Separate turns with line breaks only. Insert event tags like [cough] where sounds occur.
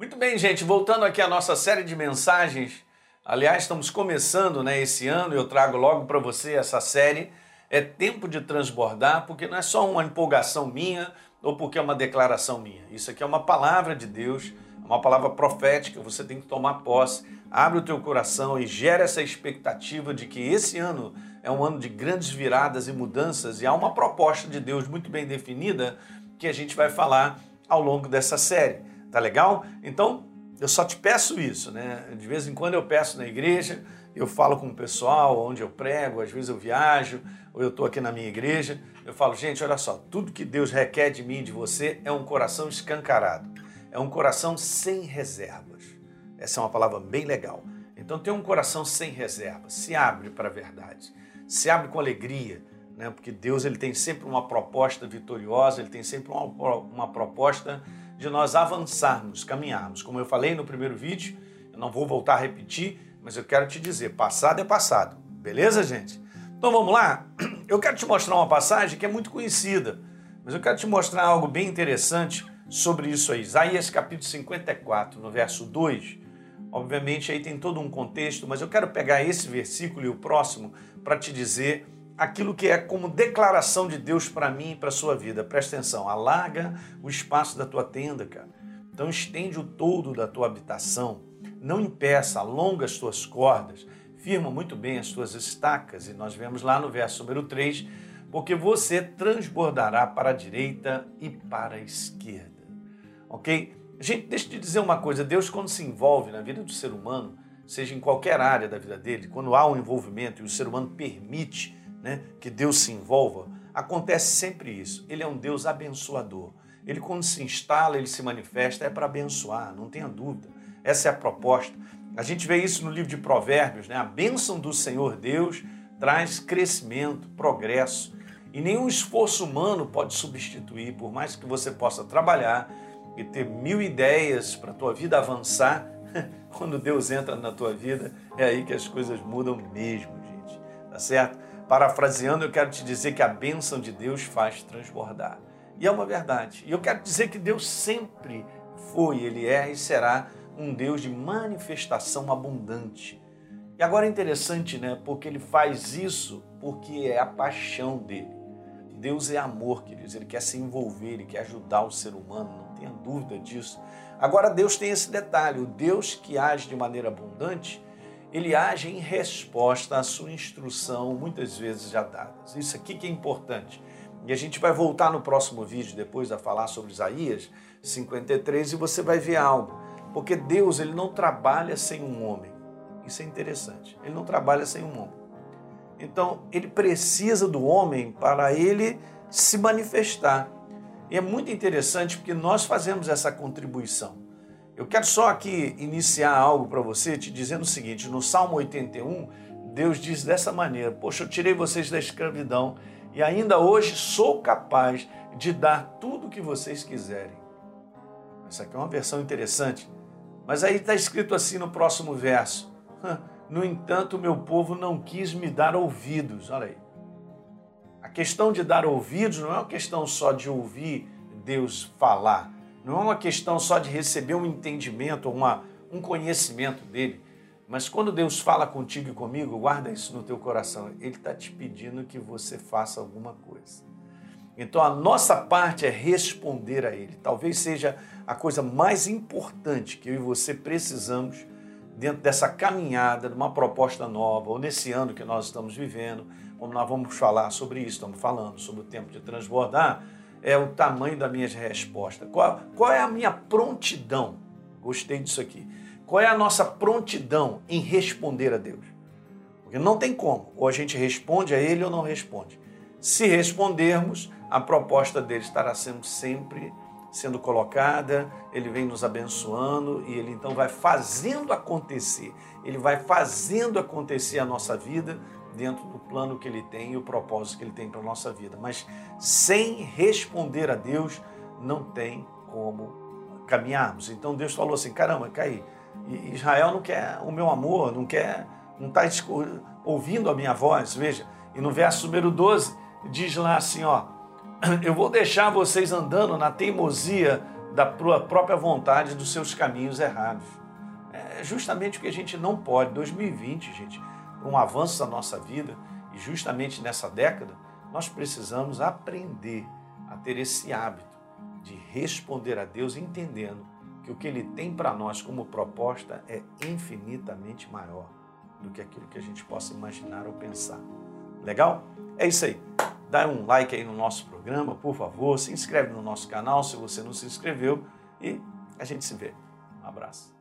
Muito bem, gente, voltando aqui à nossa série de mensagens. Aliás, estamos começando né, esse ano, eu trago logo para você essa série. É tempo de transbordar, porque não é só uma empolgação minha ou porque é uma declaração minha. Isso aqui é uma palavra de Deus, uma palavra profética, você tem que tomar posse. Abre o teu coração e gera essa expectativa de que esse ano é um ano de grandes viradas e mudanças e há uma proposta de Deus muito bem definida que a gente vai falar ao longo dessa série. Tá legal? Então, eu só te peço isso, né? De vez em quando eu peço na igreja, eu falo com o pessoal onde eu prego, às vezes eu viajo, ou eu estou aqui na minha igreja, eu falo, gente, olha só, tudo que Deus requer de mim e de você é um coração escancarado, é um coração sem reservas. Essa é uma palavra bem legal. Então tem um coração sem reservas, se abre para a verdade, se abre com alegria, né? porque Deus ele tem sempre uma proposta vitoriosa, ele tem sempre uma, uma proposta de nós avançarmos, caminharmos. Como eu falei no primeiro vídeo, eu não vou voltar a repetir, mas eu quero te dizer, passado é passado. Beleza, gente? Então vamos lá? Eu quero te mostrar uma passagem que é muito conhecida, mas eu quero te mostrar algo bem interessante sobre isso aí. Isaías capítulo 54, no verso 2. Obviamente aí tem todo um contexto, mas eu quero pegar esse versículo e o próximo para te dizer aquilo que é como declaração de Deus para mim e para a sua vida. Presta atenção, alarga o espaço da tua tenda, cara. Então estende o todo da tua habitação. Não impeça, alonga as tuas cordas, firma muito bem as tuas estacas. E nós vemos lá no verso número 3, porque você transbordará para a direita e para a esquerda. Ok? Gente, deixa eu te dizer uma coisa: Deus, quando se envolve na vida do ser humano, seja em qualquer área da vida dele, quando há um envolvimento e o ser humano permite né, que Deus se envolva, acontece sempre isso. Ele é um Deus abençoador. Ele, quando se instala, ele se manifesta, é para abençoar, não tenha dúvida. Essa é a proposta. A gente vê isso no livro de Provérbios, né? A bênção do Senhor Deus traz crescimento, progresso. E nenhum esforço humano pode substituir, por mais que você possa trabalhar e ter mil ideias para a tua vida avançar, [laughs] quando Deus entra na tua vida, é aí que as coisas mudam mesmo, gente. Tá certo? Parafraseando, eu quero te dizer que a bênção de Deus faz transbordar. E é uma verdade. E eu quero dizer que Deus sempre foi, Ele é e será um Deus de manifestação abundante. E agora é interessante, né? Porque Ele faz isso porque é a paixão dele. Deus é amor, queridos. Ele quer se envolver, Ele quer ajudar o ser humano, não tenha dúvida disso. Agora, Deus tem esse detalhe: o Deus que age de maneira abundante ele age em resposta à sua instrução, muitas vezes já dadas. Isso aqui que é importante. E a gente vai voltar no próximo vídeo, depois a falar sobre Isaías 53, e você vai ver algo. Porque Deus ele não trabalha sem um homem. Isso é interessante. Ele não trabalha sem um homem. Então, ele precisa do homem para ele se manifestar. E é muito interessante porque nós fazemos essa contribuição. Eu quero só aqui iniciar algo para você te dizendo o seguinte: no Salmo 81, Deus diz dessa maneira: Poxa, eu tirei vocês da escravidão e ainda hoje sou capaz de dar tudo o que vocês quiserem. Essa aqui é uma versão interessante. Mas aí está escrito assim no próximo verso: No entanto, meu povo não quis me dar ouvidos. Olha aí. A questão de dar ouvidos não é uma questão só de ouvir Deus falar não é uma questão só de receber um entendimento, uma, um conhecimento dele. Mas quando Deus fala contigo e comigo, guarda isso no teu coração. Ele está te pedindo que você faça alguma coisa. Então a nossa parte é responder a Ele. Talvez seja a coisa mais importante que eu e você precisamos dentro dessa caminhada, de uma proposta nova, ou nesse ano que nós estamos vivendo, como nós vamos falar sobre isso, estamos falando sobre o tempo de transbordar é o tamanho das minhas respostas. Qual, qual é a minha prontidão? Gostei disso aqui. Qual é a nossa prontidão em responder a Deus? Porque não tem como. Ou a gente responde a Ele ou não responde. Se respondermos, a proposta dele estará sendo sempre sendo colocada, ele vem nos abençoando e ele então vai fazendo acontecer. Ele vai fazendo acontecer a nossa vida dentro do plano que ele tem e o propósito que ele tem para a nossa vida. Mas sem responder a Deus, não tem como caminharmos. Então Deus falou assim: caramba, cai. Israel não quer o meu amor, não quer, não está ouvindo a minha voz. Veja, e no verso número 12 diz lá assim: ó, [clears throat] eu vou deixar vocês andando na teimosia da própria vontade dos seus caminhos errados. É justamente o que a gente não pode. 2020, gente, um avanço da nossa vida, e justamente nessa década, nós precisamos aprender a ter esse hábito de responder a Deus entendendo que o que Ele tem para nós como proposta é infinitamente maior do que aquilo que a gente possa imaginar ou pensar. Legal? É isso aí. Dá um like aí no nosso programa, por favor. Se inscreve no nosso canal se você não se inscreveu e a gente se vê. Um abraço.